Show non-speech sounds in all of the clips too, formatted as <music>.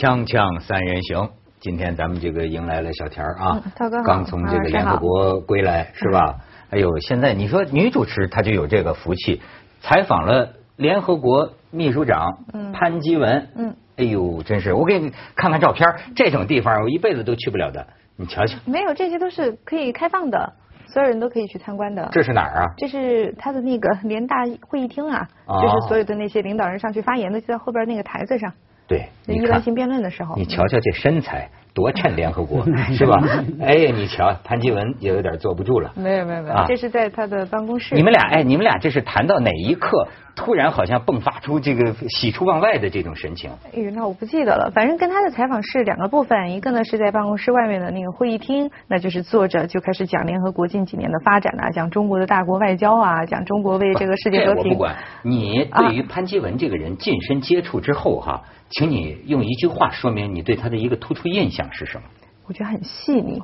锵锵三人行，今天咱们这个迎来了小田儿啊嗯，涛哥刚从这个联合国归来是吧？哎呦，现在你说女主持她就有这个福气，采访了联合国秘书长嗯。潘基文，嗯，哎呦，真是我给你看看照片，这种地方我一辈子都去不了的，你瞧瞧，没有，这些都是可以开放的，所有人都可以去参观的。这是哪儿啊？这是他的那个联大会议厅啊，哦。就是所有的那些领导人上去发言的，就在后边那个台子上，对，你看一般性辩论的时候。你瞧瞧这身材，多衬联合国 <laughs> 是吧？<laughs> 哎呀，你瞧潘基文也有点坐不住了。没有没有没有，啊这是在他的办公室。你们俩哎，你们俩这是谈到哪一刻，突然好像迸发出这个喜出望外的这种神情？哎呦，那我不记得了。反正跟他的采访是两个部分，一个呢是在办公室外面的那个会议厅，那就是坐着就开始讲联合国近几年的发展啊，讲中国的大国外交啊，讲中国为这个世界和平。这我不管。你对于潘基文这个人近身接触之后哈，请你用一句话说明你对他的一个突出印象是什么？我觉得很细腻，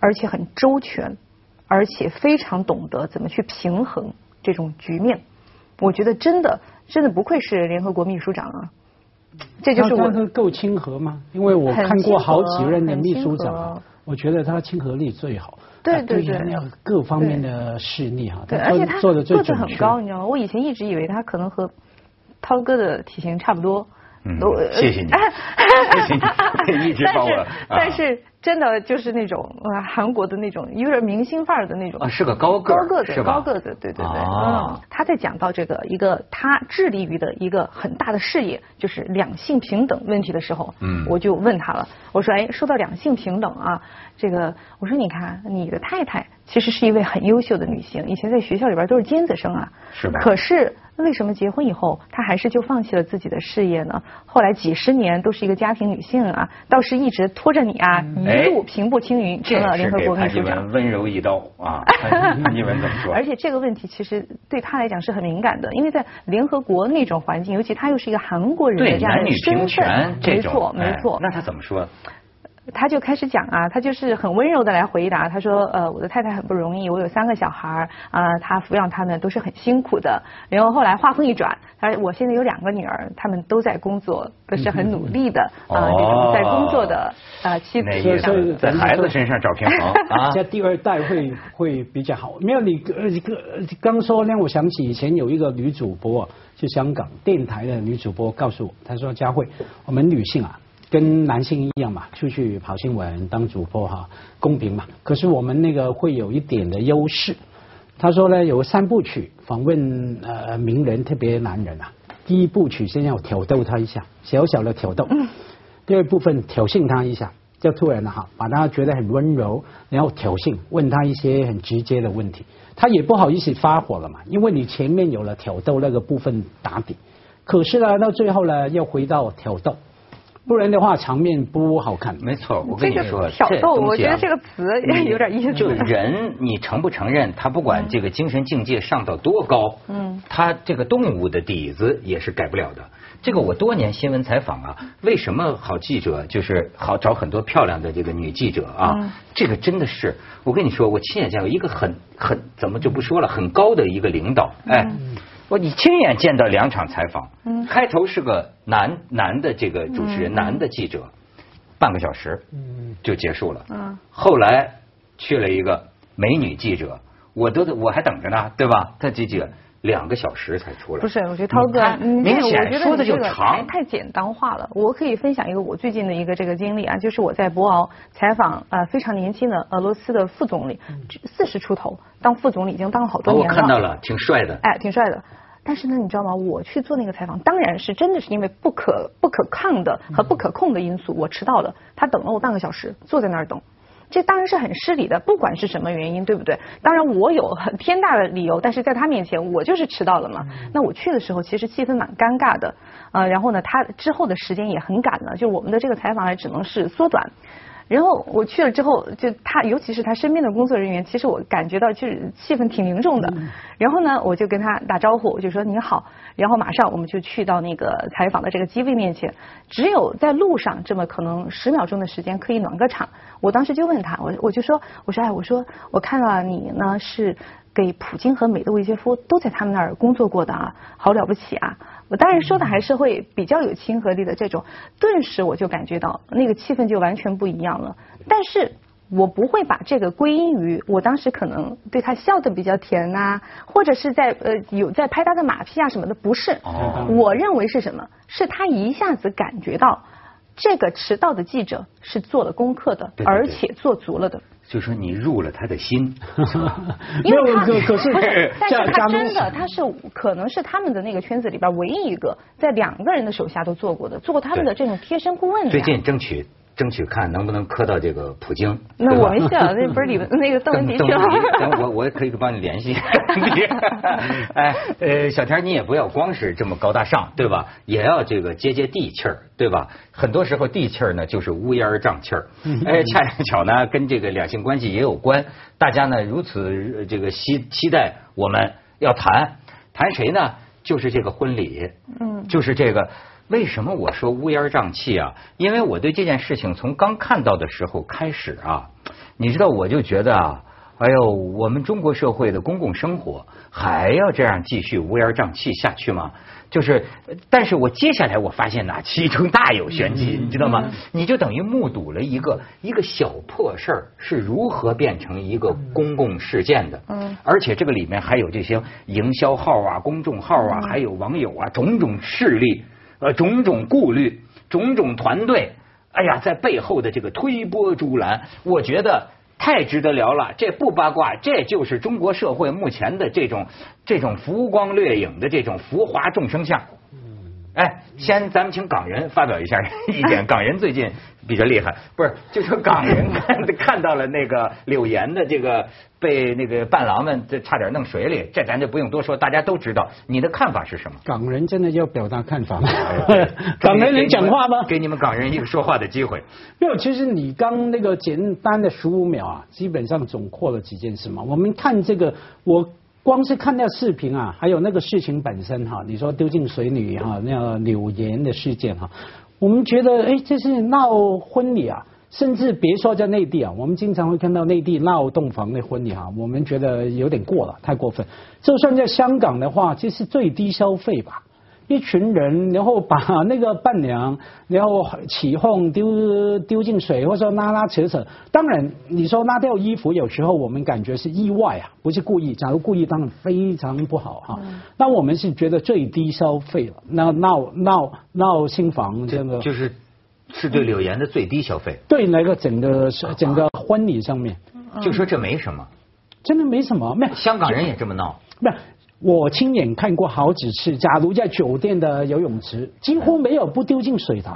而且很周全，而且非常懂得怎么去平衡这种局面。我觉得真的真的不愧是联合国秘书长啊，这就是我那他够亲和吗？因为我看过好几任的秘书长我觉得他亲和力最好。对对对要各方面的势力哈，对，而且他做的最个子准确。很高，你知道吗？我以前一直以为他可能和涛哥的体型差不多。嗯都谢谢你 <laughs> 谢谢你一直帮我啊但是但是真的就是那种呃韩国的那种有点明星范儿的那种啊是个高个儿高个子高个子，对对对。哦嗯，他在讲到这个一个他致力于的一个很大的事业，就是两性平等问题的时候，嗯。我就问他了，我说哎，说到两性平等啊，这个我说你看你的太太其实是一位很优秀的女性，以前在学校里边都是尖子生啊，是吧？可是为什么结婚以后她还是就放弃了自己的事业呢？后来几十年都是一个家庭女性啊，倒是一直拖着你啊，哎一路平步青云，成了联合国秘给潘基书长文。温柔一刀啊！<laughs> 潘潘基文怎么说？而且这个问题其实对他来讲是很敏感的，因为在联合国那种环境，尤其他又是一个韩国人对的这样的身份，没错哎没错。那他怎么说？他就开始讲啊，他就是很温柔的来回答。他说，呃，我的太太很不容易，我有三个小孩儿啊、他抚养他们都是很辛苦的。然后后来话锋一转，他说我现在有两个女儿，他们都在工作，都是很努力的啊、哦这种在工作的啊妻子在孩子身上找平衡啊 <laughs> 在第二代会会比较好。没有你呃个刚说呢，我想起以前有一个女主播，就香港电台的女主播告诉我，她说佳慧，我们女性啊。跟男性一样嘛，出去跑新闻当主播哈，公平嘛。可是我们那个会有一点的优势。他说呢，有三部曲访问呃名人，特别男人啊。第一部曲先要挑逗他一下，小小的挑逗。第二部分挑衅他一下，就突然了哈，把他觉得很温柔，然后挑衅，问他一些很直接的问题，他也不好意思发火了嘛，因为你前面有了挑逗那个部分打底，可是呢，到最后呢，又回到挑逗，不然的话场面不好看。没错，我跟你说，挑逗，我觉得这个词有点意思。就人，你承不承认？他不管这个精神境界上到多高，嗯，他这个动物的底子也是改不了的。这个我多年新闻采访啊，为什么好记者就是好找很多漂亮的这个女记者啊？嗯这个真的是，我跟你说，我亲眼见过一个很很怎么就不说了，很高的一个领导，哎。我你亲眼见到两场采访，嗯。开头是个男男的这个主持人，嗯。男的记者，半个小时，嗯。就结束了。嗯。后来去了一个美女记者，我都我还等着呢，对吧？他记者两个小时才出来。不是，我觉得涛哥，你看你这个我明显觉得说的就长。太简单化了。我可以分享一个我最近的一个这个经历啊，就是我在博鳌采访呃非常年轻的俄罗斯的副总理，四十出头，当副总理已经当了好多年了。我看到了，挺帅的。哎，挺帅的。但是呢，你知道吗？我去做那个采访，当然是真的是因为不可不可抗的和不可控的因素，我迟到了。他等了我半个小时，坐在那儿等。这当然是很失礼的，不管是什么原因，对不对？当然我有很天大的理由，但是在他面前我就是迟到了嘛。那我去的时候其实气氛蛮尴尬的，呃，然后呢，他之后的时间也很赶了，就我们的这个采访还只能是缩短。然后我去了之后，就他，尤其是他身边的工作人员，其实我感觉到就是气氛挺凝重的。然后呢，我就跟他打招呼，我就说你好。然后马上我们就去到那个采访的这个机位面前，只有在路上这么可能十秒钟的时间可以暖个场。我当时就问他，我我就说，我说哎，我说我看到你呢是给普京和美德韦杰夫都在他们那儿工作过的啊，好了不起啊！我当然说的还是会比较有亲和力的这种，顿时我就感觉到那个气氛就完全不一样了。但是我不会把这个归因于我当时可能对他笑的比较甜呐、或者是在呃有在拍他的马屁啊什么的，不是。哦我认为是什么？是他一下子感觉到这个迟到的记者是做了功课的，对对对而且做足了的。就说你入了他的心，<laughs> 因为他可可是不是，但是他真的他是可能是他们的那个圈子里边唯一一个在两个人的手下都做过的，做过他们的这种贴身顾问的。最近争取争取看能不能磕到这个普京。那我没想，那不是李文 <laughs> 那个邓文迪邓去了吗？等我我也可以帮你联系。<laughs> 哎，呃，小田，你也不要光是这么高大上，对吧？也要这个接接地气儿，对吧？很多时候地气儿呢就是乌烟瘴气儿。哎，恰巧呢跟这个两性关系也有关。大家呢如此呃这个期期待我们要谈谈谁呢？就是这个婚礼，嗯就是这个。为什么我说乌烟瘴气啊？因为我对这件事情从刚看到的时候开始啊，你知道我就觉得啊，哎呦，我们中国社会的公共生活还要这样继续乌烟瘴气下去吗？就是，但是我接下来我发现呐，其中大有玄机，你知道吗？你就等于目睹了一个一个小破事儿是如何变成一个公共事件的。嗯而且这个里面还有这些营销号啊、公众号啊，还有网友啊，种种势力，呃，种种顾虑，种种团队，哎呀，在背后的这个推波助澜，我觉得太值得聊了。这不八卦，这就是中国社会目前的这种这种浮光掠影的这种浮华众生相。哎，先咱们请港人发表一下 <laughs> 意见。港人最近比较厉害，不是就说港人看 <laughs> 看到了那个柳岩的这个被那个伴郎们这差点弄水里，这咱就不用多说，大家都知道。你的看法是什么？港人真的要表达看法吗？<laughs> 港人能讲话吗？给你们港人一个说话的机会。没有，其实你刚那个简单的十五秒啊，基本上总括了几件事嘛。我们看这个，我光是看那视频啊，还有那个事情本身哈，你说丢进水里哈，那个柳岩的事件哈，我们觉得哎，这是闹婚礼啊。甚至别说在内地啊，我们经常会看到内地闹洞房的婚礼哈，我们觉得有点过了，太过分。就算在香港的话，这是最低消费吧。一群人，然后把 <laughs> 那个伴娘，然后起哄丢丢进水，或者说拉拉扯扯。当然，你说拉掉衣服，有时候我们感觉是意外啊，不是故意。假如故意，当然非常不好哈。那我们是觉得最低消费了，那闹闹闹新房这个，就是是对柳岩的最低消费，对那个整个整个婚礼上面，就说这没什么。真的没什么，没有香港人也这么闹。不是，我亲眼看过好几次。假如在酒店的游泳池，几乎没有不丢进水的，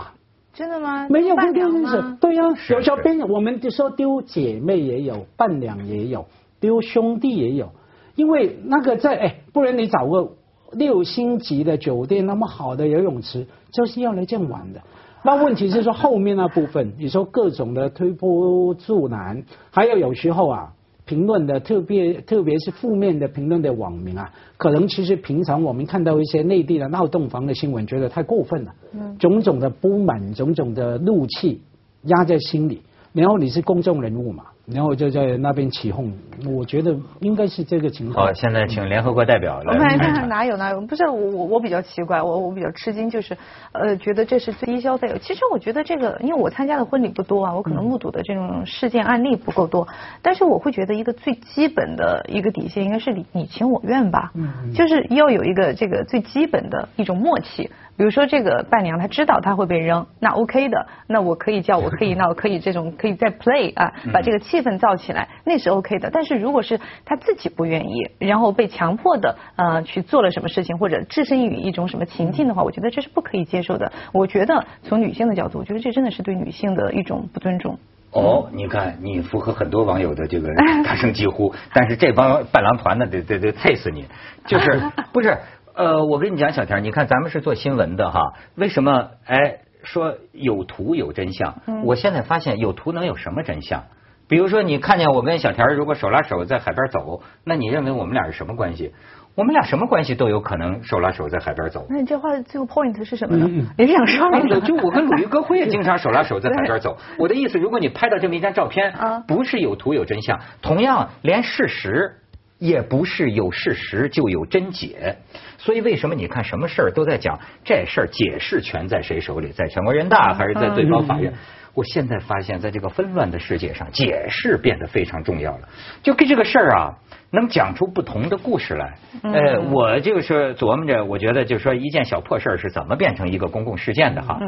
真的吗？没有不伴丢进水。对呀、是有时候边我们就说丢姐妹也有，伴娘也有，丢兄弟也有。因为那个在哎，不然你找个六星级的酒店那么好的游泳池，就是要来这样玩的。那问题是说后面那部分，你说各种的推波助澜，还有有时候啊，评论的特别特别是负面的评论的网民啊，可能其实平常我们看到一些内地的闹洞房的新闻，觉得太过分了，种种的不满，种种的怒气压在心里，然后你是公众人物嘛，然后就在那边起哄，我觉得应该是这个情况。好，现在请联合国代表我们来看看。哪有哪有，不是我我我比较奇怪，我我比较吃惊，就是呃觉得这是最低消费。其实我觉得这个，因为我参加的婚礼不多啊，我可能目睹的这种事件案例不够多，但是我会觉得一个最基本的一个底线应该是你你情我愿吧，就是要有一个这个最基本的一种默契。比如说这个伴娘她知道她会被扔，那 OK 的，那我可以叫我可以闹，可以这种可以再 play 啊，把这个气氛造起来，那是 OK 的。但是如果是她自己不愿意，然后被强迫的呃去做了什么事情，或者置身于一种什么情境的话，我觉得这是不可以接受的。我觉得从女性的角度，我觉得这真的是对女性的一种不尊重。哦，你看，你符合很多网友的这个大声疾呼，但是这帮伴郎团呢，得得得啐死你！就是不是？呃，我跟你讲，小田，你看咱们是做新闻的哈，为什么？哎，说有图有真相，我现在发现有图能有什么真相？比如说，你看见我跟小田如果手拉手在海边走，那你认为我们俩是什么关系？我们俩什么关系都有可能手拉手在海边走。那你这话最后 point 是什么呢？你是想说？就我跟鲁豫歌会也经常手拉手在海边走。<laughs> 我的意思，如果你拍到这么一张照片啊，不是有图有真相，同样连事实也不是有事实就有真解，所以为什么你看什么事儿都在讲这事儿解释权在谁手里，在全国人大还是在最高法院？我现在发现，在这个纷乱的世界上，解释变得非常重要了。就跟这个事儿啊，能讲出不同的故事来。呃，我就是琢磨着，我觉得就是说，一件小破事儿是怎么变成一个公共事件的哈。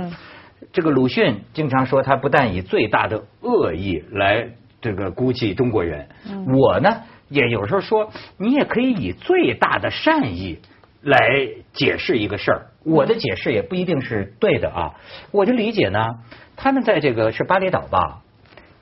这个鲁迅经常说，他不但以最大的恶意来这个估计中国人，我呢也有时候说，你也可以以最大的善意来解释一个事儿。我的解释也不一定是对的啊，我的理解呢。他们在这个是巴厘岛吧，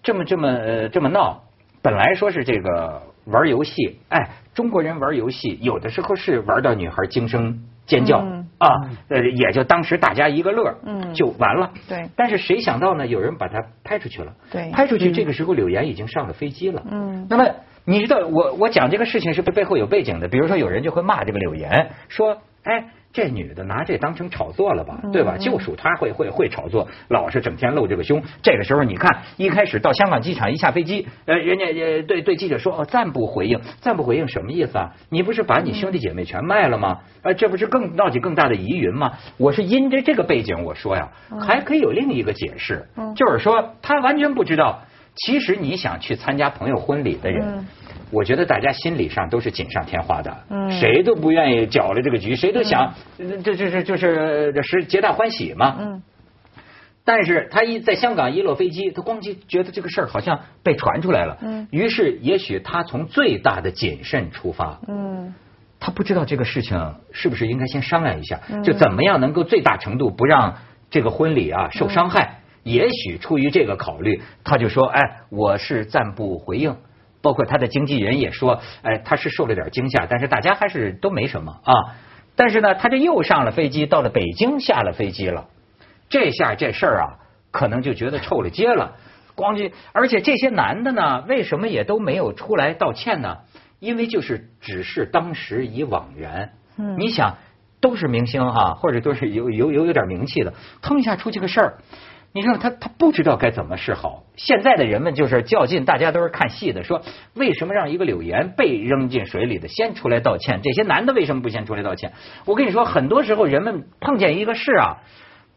这么这么呃这么闹，本来说是这个玩游戏，哎，中国人玩游戏有的时候是玩到女孩惊声尖叫啊，呃也就当时大家一个乐，嗯，就完了。对。但是谁想到呢？有人把它拍出去了。对。拍出去，这个时候柳岩已经上了飞机了。嗯。那么你知道我我讲这个事情是背后有背景的？比如说有人就会骂这个柳岩，说哎。这女的拿这当成炒作了吧，对吧？就属她会会会炒作，老是整天露这个胸。这个时候你看，一开始到香港机场一下飞机，呃，人家呃对对记者说哦暂不回应，暂不回应什么意思啊？你不是把你兄弟姐妹全卖了吗？呃，这不是更闹起更大的疑云吗？我是因着这个背景我说呀，还可以有另一个解释，就是说他完全不知道，其实你想去参加朋友婚礼的人。我觉得大家心理上都是锦上添花的，谁都不愿意搅了这个局，谁都想这这这就是这是皆大欢喜嘛。但是他一在香港一落飞机，他咣叽觉得这个事儿好像被传出来了。于是也许他从最大的谨慎出发，他不知道这个事情是不是应该先商量一下，就怎么样能够最大程度不让这个婚礼啊受伤害。也许出于这个考虑，他就说：“哎，我是暂不回应。”包括他的经纪人也说，哎，他是受了点惊吓，但是大家还是都没什么啊。但是呢，他这又上了飞机，到了北京下了飞机了，这下这事儿啊，可能就觉得臭了街了。光就，而且这些男的呢，为什么也都没有出来道歉呢？因为就是只是当时已惘然。嗯，你想，都是明星哈，或者都是有有有有点名气的，腾一下出去个事儿。你说他他不知道该怎么是好。现在的人们就是较劲，大家都是看戏的。说为什么让一个柳岩被扔进水里的先出来道歉？这些男的为什么不先出来道歉？我跟你说，很多时候人们碰见一个事啊，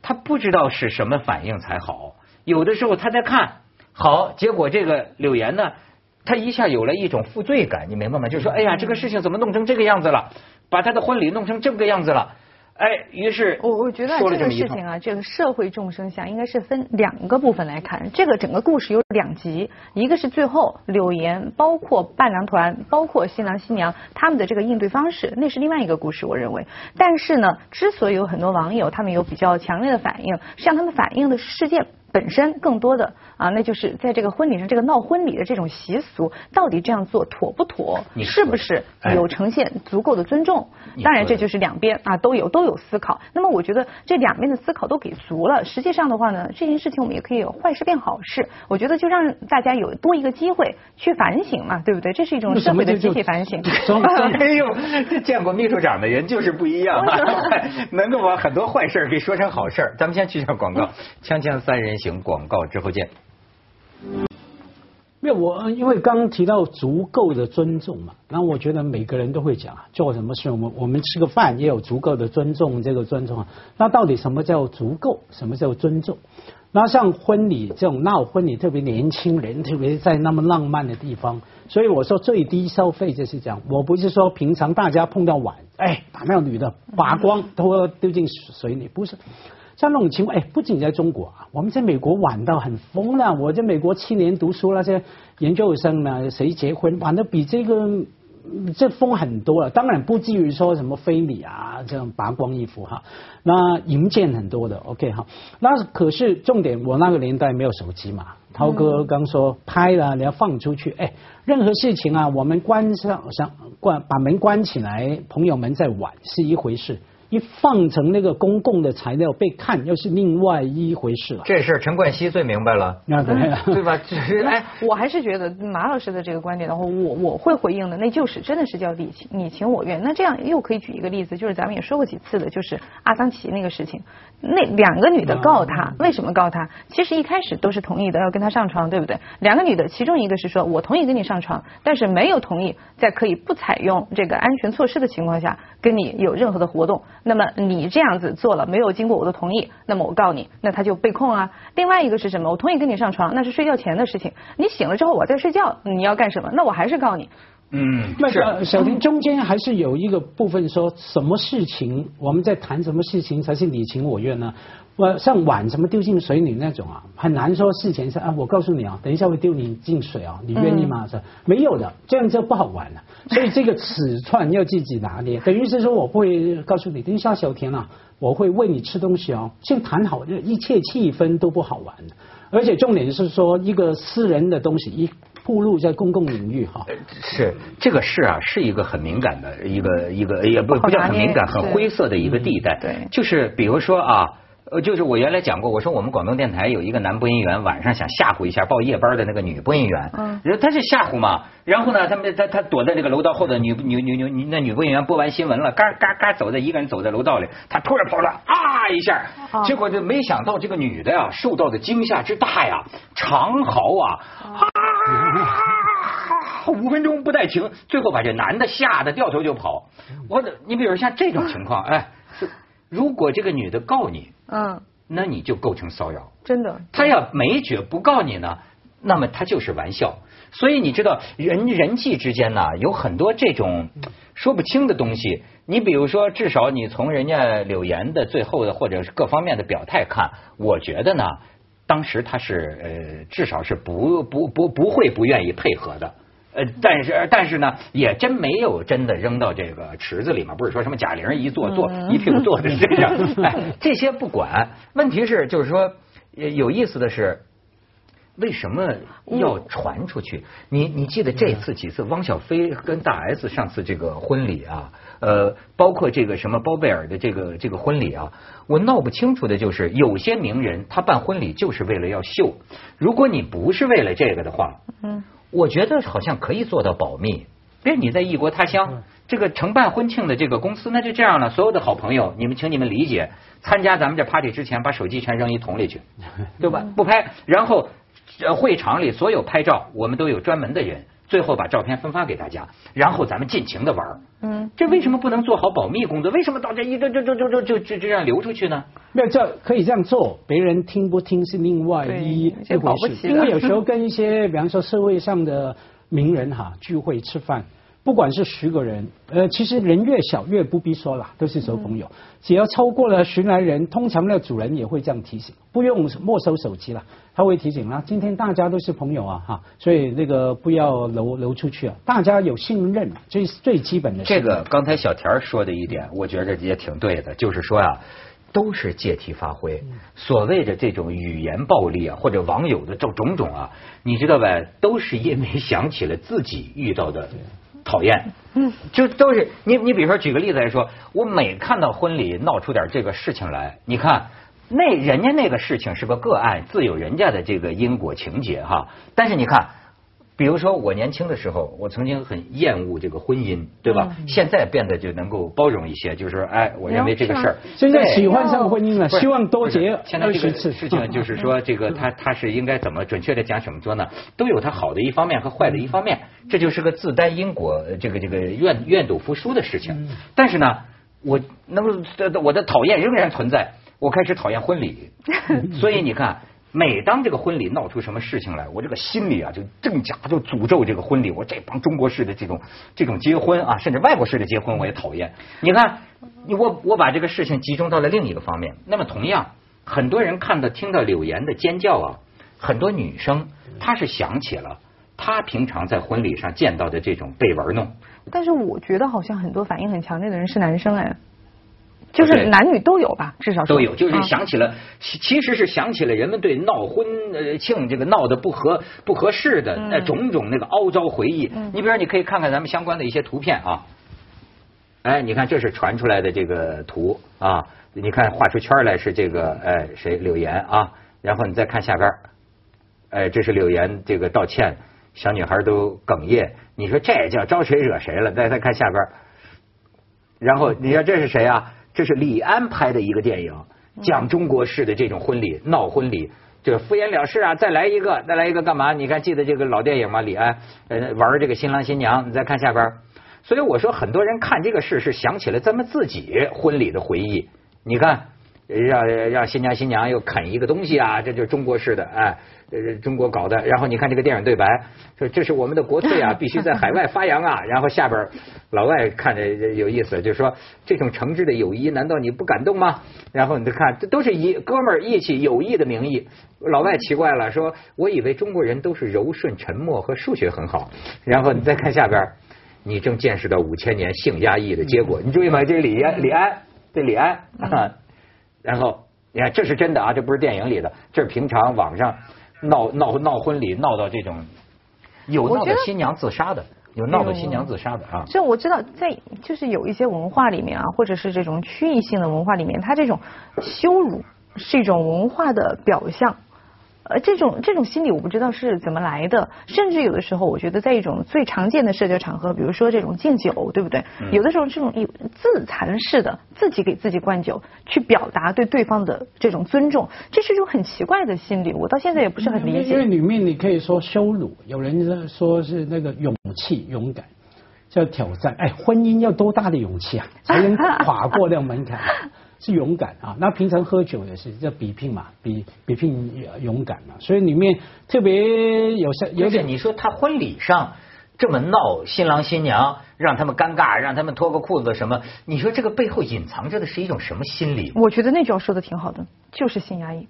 他不知道是什么反应才好。有的时候他在看好，结果这个柳岩呢，他一下有了一种负罪感，你明白吗？就是说，哎呀，这个事情怎么弄成这个样子了？把他的婚礼弄成这个样子了。哎，于是我我觉得这个事情啊，这个社会众生相应该是分两个部分来看。这个整个故事有两集，一个是最后柳岩，包括伴郎团，包括新郎新娘他们的这个应对方式，那是另外一个故事。我认为，但是呢，之所以有很多网友他们有比较强烈的反应，向他们反映的是事件。本身更多的啊，那就是在这个婚礼上，这个闹婚礼的这种习俗，到底这样做妥不妥？是不是有呈现足够的尊重？当然，这就是两边啊都有都有思考。那么，我觉得这两边的思考都给足了。实际上的话呢，这件事情我们也可以有坏事变好事。我觉得就让大家有多一个机会去反省嘛，对不对？这是一种社会的集体反省。<laughs> 哎呦，这见过秘书长的人就是不一样，<laughs> 能够把很多坏事给说成好事。咱们先去下广告，锵锵三人。行广告之后见。没有我，因为刚提到足够的尊重嘛，那我觉得每个人都会讲，做什么事我们我们吃个饭也有足够的尊重，这个尊重啊，那到底什么叫足够？什么叫尊重？那像婚礼这种闹婚礼，特别年轻人，特别在那么浪漫的地方，所以我说最低消费就是这样。我不是说平常大家碰到碗，哎，把那个女的拔光，都丢进水里，不是。像那种情况，哎，不仅在中国啊，我们在美国玩到很疯了。我在美国七年读书，那些研究生呢，谁结婚玩的比这个这疯很多了。当然不至于说什么非礼啊，这种拔光衣服哈。那淫贱很多的，OK 哈。那可是重点，我那个年代没有手机嘛。涛哥刚说拍了，你要放出去，哎，任何事情啊，我们关上上关把门关起来，朋友们在玩是一回事。一放成那个公共的材料被看，又是另外一回事了。这事陈冠希最明白了，那对，对吧？只是 <laughs> 哎，我还是觉得马老师的这个观点的话，我我会回应的，那就是真的是叫你情你情我愿。那这样又可以举一个例子，就是咱们也说过几次的，就是阿桑奇那个事情，那两个女的告他，为什么告他？其实一开始都是同意的，要跟他上床，对不对？两个女的，其中一个是说我同意跟你上床，但是没有同意在可以不采用这个安全措施的情况下跟你有任何的活动。那么你这样子做了，没有经过我的同意，那么我告你，那他就被控啊。另外一个是什么？我同意跟你上床，那是睡觉前的事情。你醒了之后我在睡觉，你要干什么？那我还是告你。嗯，那小婷中间还是有一个部分说，什么事情我们在谈什么事情才是你情我愿呢？我像碗什么丢进水里那种啊，很难说事前是啊，我告诉你啊，等一下会丢你进水啊，你愿意吗？是没有的，这样就不好玩了。所以这个尺寸要自己拿捏，等于是说我不会告诉你，等一下小田啊，我会喂你吃东西哦，先谈好，一切气氛都不好玩的。而且重点是说，一个私人的东西一暴露在公共领域哈，是这个事啊，是一个很敏感的一个一个，也不不叫很敏感，很灰色的一个地带。对，就是比如说啊。呃，就是我原来讲过，我说我们广东电台有一个男播音员，晚上想吓唬一下报夜班的那个女播音员，嗯，他是吓唬嘛，然后呢，他们他他躲在这个楼道后的女女女女那女播音员播完新闻了，嘎嘎嘎走在一个人走在楼道里，他突然跑了啊一下，结果就没想到这个女的呀受到的惊吓之大呀，长嚎啊啊，五分钟不带停，最后把这男的吓得掉头就跑。我你比如像这种情况，哎。如果这个女的告你，嗯，那你就构成骚扰。真的，她要没觉不告你呢，那么她就是玩笑。所以你知道，人人际之间呢，有很多这种说不清的东西。你比如说，至少你从人家柳岩的最后的或者是各方面的表态看，我觉得呢，当时他是呃，至少是不不不不会不愿意配合的。呃，但是但是呢，也真没有真的扔到这个池子里面，不是说什么贾玲一坐坐一屁股坐在身上，<laughs> 哎，这些不管。问题是就是说，有意思的是，为什么要传出去？你你记得这次几次汪小菲跟大 S 上次这个婚礼啊，呃，包括这个什么包贝尔的这个这个婚礼啊，我闹不清楚的就是有些名人他办婚礼就是为了要秀，如果你不是为了这个的话，嗯。我觉得好像可以做到保密。别你在异国他乡，这个承办婚庆的这个公司，那就这样了。所有的好朋友，你们请你们理解，参加咱们这 party 之前，把手机全扔一桶里去，<laughs> 对吧？不拍。然后会场里所有拍照，我们都有专门的人。最后把照片分发给大家，然后咱们尽情的玩。嗯，这为什么不能做好保密工作？为什么大家一就就就就就就就这样流出去呢？那这可以这样做，别人听不听是另外一一回事。因为有时候跟一些，比方说社会上的名人哈聚会吃饭。不管是十个人，呃，其实人越小越不必说了，都是熟朋友。只要超过了十来人，通常那主人也会这样提醒，不用没收手机了，他会提醒啊，今天大家都是朋友啊，哈，所以那个不要流流出去啊，大家有信任，这是最基本的。这个刚才小田说的一点，我觉着也挺对的，就是说啊，都是借题发挥，所谓的这种语言暴力啊，或者网友的这种种啊，你知道吧，都是因为想起了自己遇到的。讨厌，嗯，就都是你，你比如说举个例子来说，我每看到婚礼闹出点这个事情来，你看那人家那个事情是个个案，自有人家的这个因果情节哈，但是你看。比如说我年轻的时候，我曾经很厌恶这个婚姻，对吧？现在变得就能够包容一些，就是说，哎，我认为这个事儿现在喜欢上婚姻了，希望多结现在这个事情就是说，这个他 <laughs> 他是应该怎么准确的讲怎么做呢？都有他好的一方面和坏的一方面，这就是个自担因果，这个这个愿愿赌服输的事情。但是呢，我那么我的讨厌仍然存在，我开始讨厌婚礼，<laughs> 所以你看。每当这个婚礼闹出什么事情来，我这个心里啊就正假就诅咒这个婚礼。我这帮中国式的这种这种结婚啊，甚至外国式的结婚我也讨厌。你看，我我把这个事情集中到了另一个方面。那么同样，很多人看到听到柳岩的尖叫啊，很多女生她是想起了她平常在婚礼上见到的这种被玩弄。但是我觉得好像很多反应很强烈的人是男生哎。就是男女都有吧，至少都有。就是想起了，其实是想起了人们对闹婚呃庆这个闹得不合不合适的那种种那个凹糟回忆。你比如说，你可以看看咱们相关的一些图片啊。哎，你看这是传出来的这个图啊，你看画出圈来是这个哎谁柳岩啊，然后你再看下边，哎这是柳岩这个道歉，小女孩都哽咽，你说这叫招谁惹谁了？再再看下边，然后你说这是谁啊？这是李安拍的一个电影，讲中国式的这种婚礼闹婚礼。就敷衍了事啊！再来一个，再来一个干嘛？你看记得这个老电影吗？李安呃玩这个新郎新娘，你再看下边。所以我说，很多人看这个事是想起了咱们自己婚礼的回忆。你看，让让新娘新娘又啃一个东西啊，这就是中国式的哎。呃，中国搞的，然后你看这个电影对白，说这是我们的国粹啊，<laughs> 必须在海外发扬啊。然后下边老外看着有意思，就说这种诚挚的友谊，难道你不感动吗？然后你再看，这都是以哥们儿义气、友谊的名义。老外奇怪了，说我以为中国人都是柔顺、沉默和数学很好。然后你再看下边，你正见识到五千年性压抑的结果。你注意吗？这是李安，李安，这李安。然后你看，这是真的啊，这不是电影里的，这是平常网上。闹闹闹婚礼闹到这种，有闹的新娘自杀的，有闹的新娘自杀的啊。这我知道，在就是有一些文化里面啊，或者是这种区域性的文化里面，它这种羞辱是一种文化的表象。呃，这种这种心理我不知道是怎么来的，甚至有的时候，我觉得在一种最常见的社交场合，比如说这种敬酒，对不对？有的时候这种自残式的，自己给自己灌酒，去表达对对方的这种尊重，这是一种很奇怪的心理，我到现在也不是很理解。因为里面你可以说羞辱，有人说是那个勇气、勇敢，叫挑战。哎，婚姻要多大的勇气啊，才能跨过那个门槛？<laughs> 是勇敢啊！那平常喝酒也是叫比拼嘛，比比拼勇敢嘛。所以里面特别有些有点，你说他婚礼上这么闹，新郎新娘让他们尴尬，让他们脱个裤子什么？你说这个背后隐藏着的是一种什么心理？我觉得那句话说的挺好的，就是性压抑。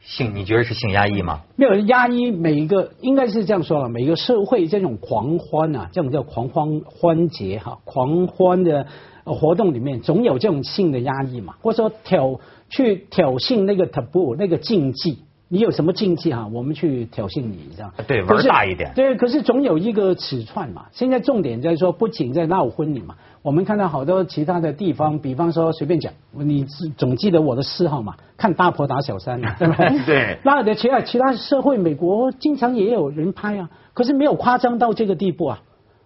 性？你觉得是性压抑吗？没有压抑，每一个应该是这样说了，每一个社会这种狂欢啊，这种叫狂欢欢节哈，狂欢的。活动里面总有这种性的压抑嘛，或者说挑去挑衅那个 taboo 那个禁忌，你有什么禁忌哈？我们去挑衅你这样。对，玩大一点。对，可是总有一个尺寸嘛。现在重点在说，不仅在闹婚礼嘛，我们看到好多其他的地方，比方说随便讲，你总记得我的嗜好嘛，看大婆打小三，<laughs> 对不对？对。那的其他其他社会，美国经常也有人拍啊，可是没有夸张到这个地步啊。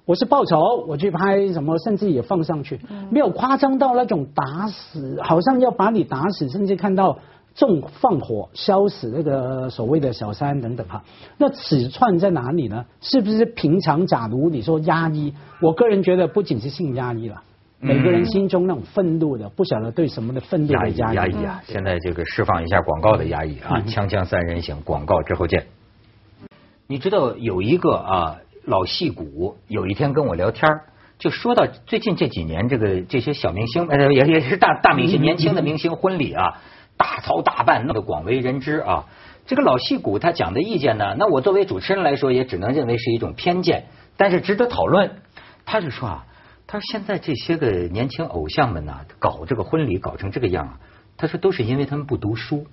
我是报仇，我去拍什么，甚至也放上去，没有夸张到那种打死，好像要把你打死，甚至看到重放火烧死那个所谓的小三等等哈。那尺寸在哪里呢？是不是平常？假如你说压抑，我个人觉得不仅是性压抑了，每个人心中那种愤怒的，不晓得对什么的愤怒的压抑。压抑啊！现在这个释放一下广告的压抑啊！锵锵三人行，广告之后见。你知道有一个啊？老戏骨有一天跟我聊天就说到最近这几年这个这些小明星，呃，也也是大大明星、年轻的明星婚礼啊，大操大办，弄得广为人知啊。这个老戏骨他讲的意见呢，那我作为主持人来说，也只能认为是一种偏见，但是值得讨论。他是说啊，他说现在这些个年轻偶像们呢，搞这个婚礼搞成这个样啊，他说都是因为他们不读书。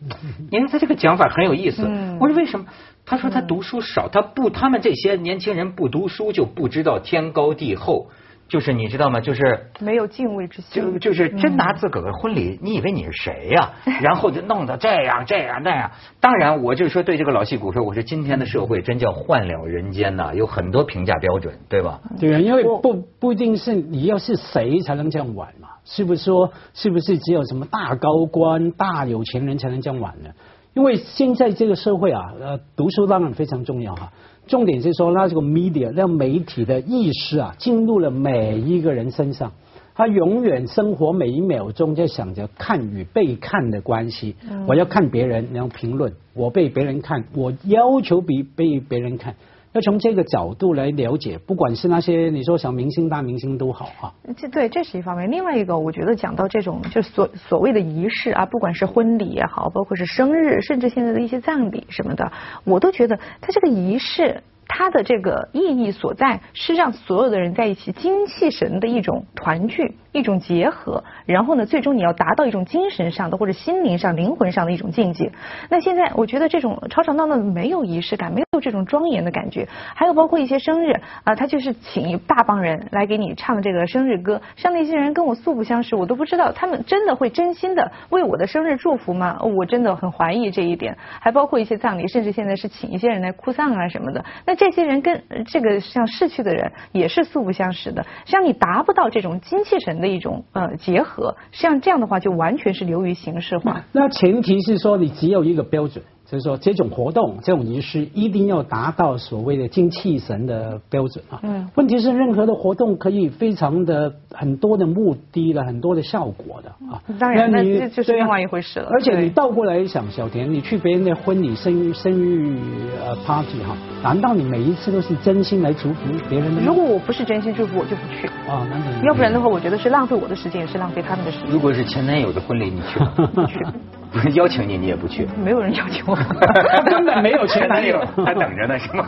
<laughs> 你看他这个讲法很有意思。我说为什么？他说他读书少，他不，他们这些年轻人不读书就不知道天高地厚。就是你知道吗？就是没有敬畏之心。就就是真拿自个儿的婚礼，你以为你是谁呀？<laughs> 然后就弄得这样这样那样。当然，我就说对这个老戏骨说，我说今天的社会真叫换了人间呐，有很多评价标准，对吧？对啊，因为不不一定是你要是谁才能这样玩嘛？是不是说是不是只有什么大高官、大有钱人才能这样玩呢？因为现在这个社会啊，呃，读书当然非常重要哈。重点是说，那这个 media 让媒体的意识啊，进入了每一个人身上，他永远生活每一秒钟在想着看与被看的关系。我要看别人，然后评论；我被别人看，我要求比被别人看。要从这个角度来了解，不管是那些你说小明星、大明星都好啊。这对这是一方面，另外一个我觉得讲到这种就所所谓的仪式啊，不管是婚礼也好，包括是生日，甚至现在的一些葬礼什么的，我都觉得它这个仪式。它的这个意义所在是让所有的人在一起精气神的一种团聚、一种结合，然后呢，最终你要达到一种精神上的或者心灵上、灵魂上的一种境界。那现在我觉得这种吵吵闹闹的没有仪式感，没有有这种庄严的感觉。还有包括一些生日啊，他就是请一大帮人来给你唱这个生日歌，像那些人跟我素不相识，我都不知道他们真的会真心的为我的生日祝福吗？我真的很怀疑这一点。还包括一些葬礼，甚至现在是请一些人来哭丧啊什么的。那这些人跟这个像逝去的人也是素不相识的，像你达不到这种精气神的一种呃结合，像这样的话就完全是流于形式化。那前提是说你只有一个标准。就是说，这种活动、这种仪式一定要达到所谓的精气神的标准啊。嗯。问题是，任何的活动可以非常的很多的目的了，很多的效果的啊。当然，那这就是另外一回事了。而且你倒过来想，小田，你去别人的婚礼、生日、生日呃 party 哈，难道你每一次都是真心来祝福别人的？如果我不是真心祝福，我就不去。啊，那你要不然的话，我觉得是浪费我的时间，也是浪费他们的时间。如果是前男友的婚礼，你去 <laughs> 不去？<laughs> 邀请你，你也不去。没有人邀请我，<laughs> 根本没有前男友，还等着呢，是吗？